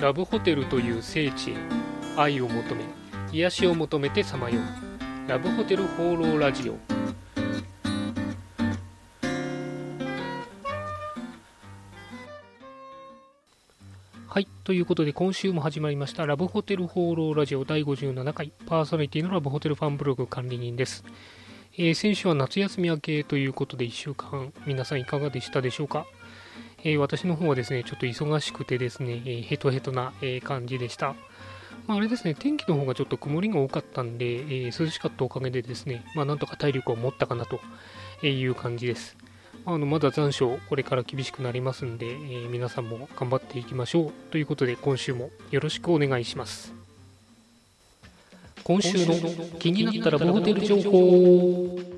ラブホテルという聖地へ愛を求め癒しを求めてさまよう。ラブホテル放浪ラジオ。はいということで今週も始まりましたラブホテル放浪ラジオ第57回。パーソナリティのラブホテルファンブログ管理人です。えー、先週は夏休み明けということで1週間皆さんいかがでしたでしょうか、えー、私の方はですねちょっと忙しくてですね、えー、ヘトヘトな、え感じでした、まあ、あれですね天気の方がちょっと曇りが多かったんで、え涼しかったおかげでですね、まあ、なんとか体力を持ったかなという感じです。あのまだ残暑、これから厳しくなりますんで、え皆さんも頑張っていきましょう。ということで今週もよろしくお願いします。今週の気になったらボホテル情報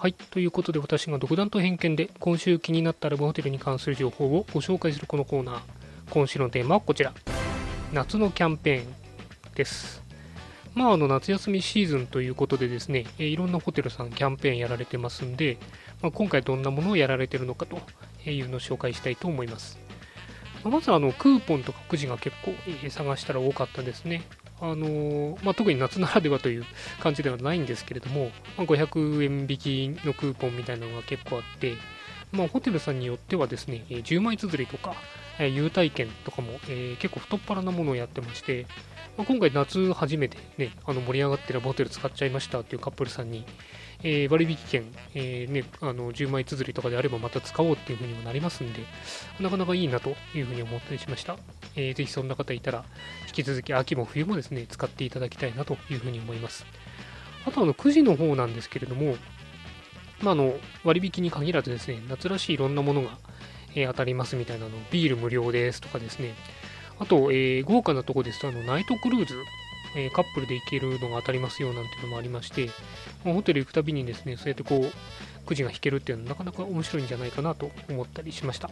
はい。ということで私が独断と偏見で今週気になったらボホテルに関する情報をご紹介するこのコーナー。今週のテーマはこちら。夏のキャンペーンです。まあ、あの夏休みシーズンということでですね、いろんなホテルさんキャンペーンやられてますんで、まあ、今回どんなものをやられてるのかというのを紹介したいと思います。まずあのクーポンとかくじが結構探したら多かったですね。あのまあ、特に夏ならではという感じではないんですけれども、まあ、500円引きのクーポンみたいなのが結構あって、まあ、ホテルさんによってはですね、10枚綴りとか、優待券とかも、えー、結構太っ腹なものをやってまして、まあ、今回夏初めてね、あの盛り上がってるホテル使っちゃいましたっていうカップルさんに、えー、割引券、えーね、あの10枚綴りとかであればまた使おうっていうふうにもなりますんで、なかなかいいなというふうに思ったりしました。えー、ぜひそんな方いたら、引き続き秋も冬もですね、使っていただきたいなというふうに思います。あとあの、9時の方なんですけれども、まあ、あの割引に限らずですね、夏らしいいろんなものが、え、当たりますみたいなの、ビール無料ですとかですね、あと、え、豪華なとこですと、あのナイトクルーズえ、カップルで行けるのが当たりますよなんていうのもありまして、ホテル行くたびにですね、そうやってこう、くじが引けるっていうのはなかなか面白いんじゃないかなと思ったりしました。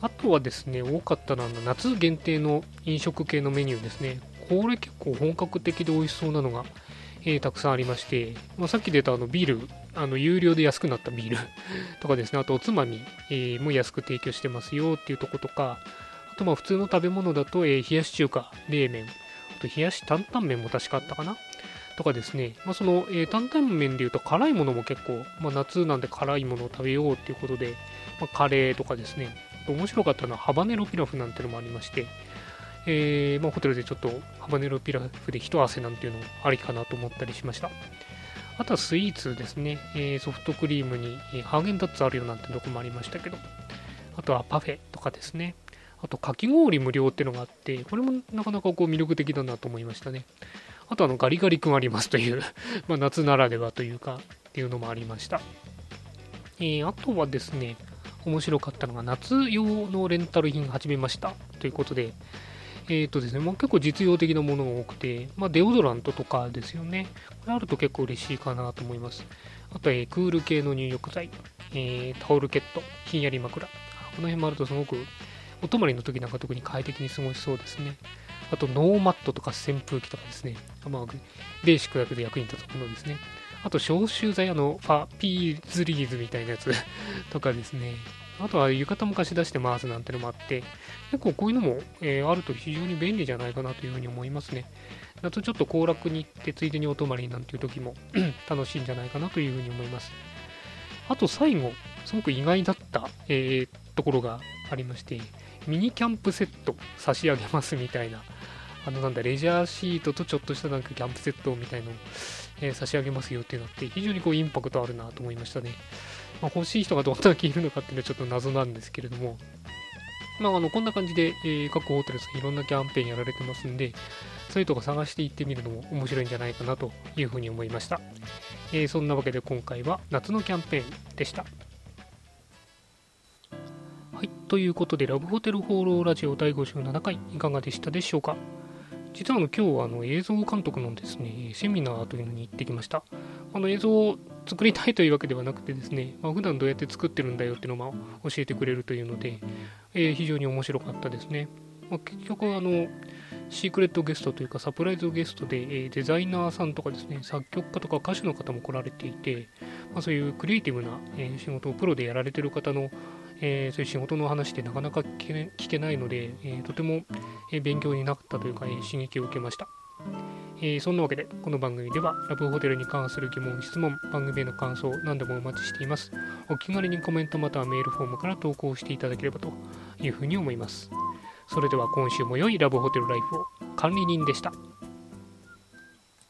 あとはですね、多かったのは夏限定の飲食系のメニューですね。これ結構本格的で美味しそうなのが、えー、たくさんありまして、まあ、さっき出たあのビール、あの有料で安くなったビール とかですね、あとおつまみ、えー、も安く提供してますよっていうとことか、あとまあ普通の食べ物だと、えー、冷やし中華、冷麺、あと冷やし担々麺も確かあったかなとかですね、まあ、その、えー、担々麺でいうと辛いものも結構、まあ、夏なんで辛いものを食べようっていうことで、まあ、カレーとかですね、面白かったのはハバネロピラフなんてのもありまして、えー、まあ、ホテルでちょっとハバネロピラフで一汗なんていうのもありかなと思ったりしました。あとはスイーツですね、えー、ソフトクリームに、ハーゲンダッツあるよなんてとこもありましたけど、あとはパフェとかですね、あと、かき氷無料っていうのがあって、これもなかなかこう魅力的だなと思いましたね。あと、あの、ガリガリ君ありますという ま、夏ならではというか、っていうのもありました。えー、あとはですね、面白かったのが、夏用のレンタル品始めましたということで、えっ、ー、とですね、まあ、結構実用的なものが多くて、まあ、デオドラントとかですよね。これあると結構嬉しいかなと思います。あと、えー、クール系の入浴剤、えー、タオルケット、ひんやり枕。この辺もあるとすごくお泊まりの時なんか特に快適に過ごしそうですね。あと、ノーマットとか扇風機とかですね。まあ、ベーシックだけど役に立つものですね。あと、消臭剤、あの、ファ、ピーズリーズみたいなやつ とかですね。あとは浴衣も貸し出してますなんてのもあって、結構こういうのも、えー、あると非常に便利じゃないかなというふうに思いますね。夏ちょっと行楽に行ってついでにお泊まりなんていう時も 楽しいんじゃないかなというふうに思います。あと最後、すごく意外だった、えー、ところがありまして、ミニキャンプセット差し上げますみたいな、あのなんだ、レジャーシートとちょっとしたなんかキャンプセットみたいのを、えー、差し上げますよっていうのって非常にこうインパクトあるなと思いましたね。まあ、欲しい人がどんだけいるのかっていうのはちょっと謎なんですけれども、まあ、あのこんな感じで、えー、各ホテルさんいろんなキャンペーンやられてますんで、そういうとこ探していってみるのも面白いんじゃないかなというふうに思いました。えー、そんなわけで今回は夏のキャンペーンでした。ということで、ラブホテル放浪ラジオ第57回、いかがでしたでしょうか？実はあの今日はあの映像監督のですね、セミナーというのに行ってきました。あの映像を作りたいというわけではなくてですね、まあ、普段どうやって作ってるんだよっていうのを教えてくれるというので、えー、非常に面白かったですね。まあ、結局あの、シークレットゲストというかサプライズゲストで、えー、デザイナーさんとかですね、作曲家とか歌手の方も来られていて、まあ、そういうクリエイティブな、えー、仕事をプロでやられてる方のえー、そういう仕事の話ってなかなか聞けないので、えー、とても、勉強になったというか、え刺激を受けました。えー、そんなわけで、この番組では、ラブホテルに関する疑問、質問、番組への感想、何でもお待ちしています。お気軽にコメントまたはメールフォームから投稿していただければというふうに思います。それでは今週も良いラブホテルライフを管理人でした。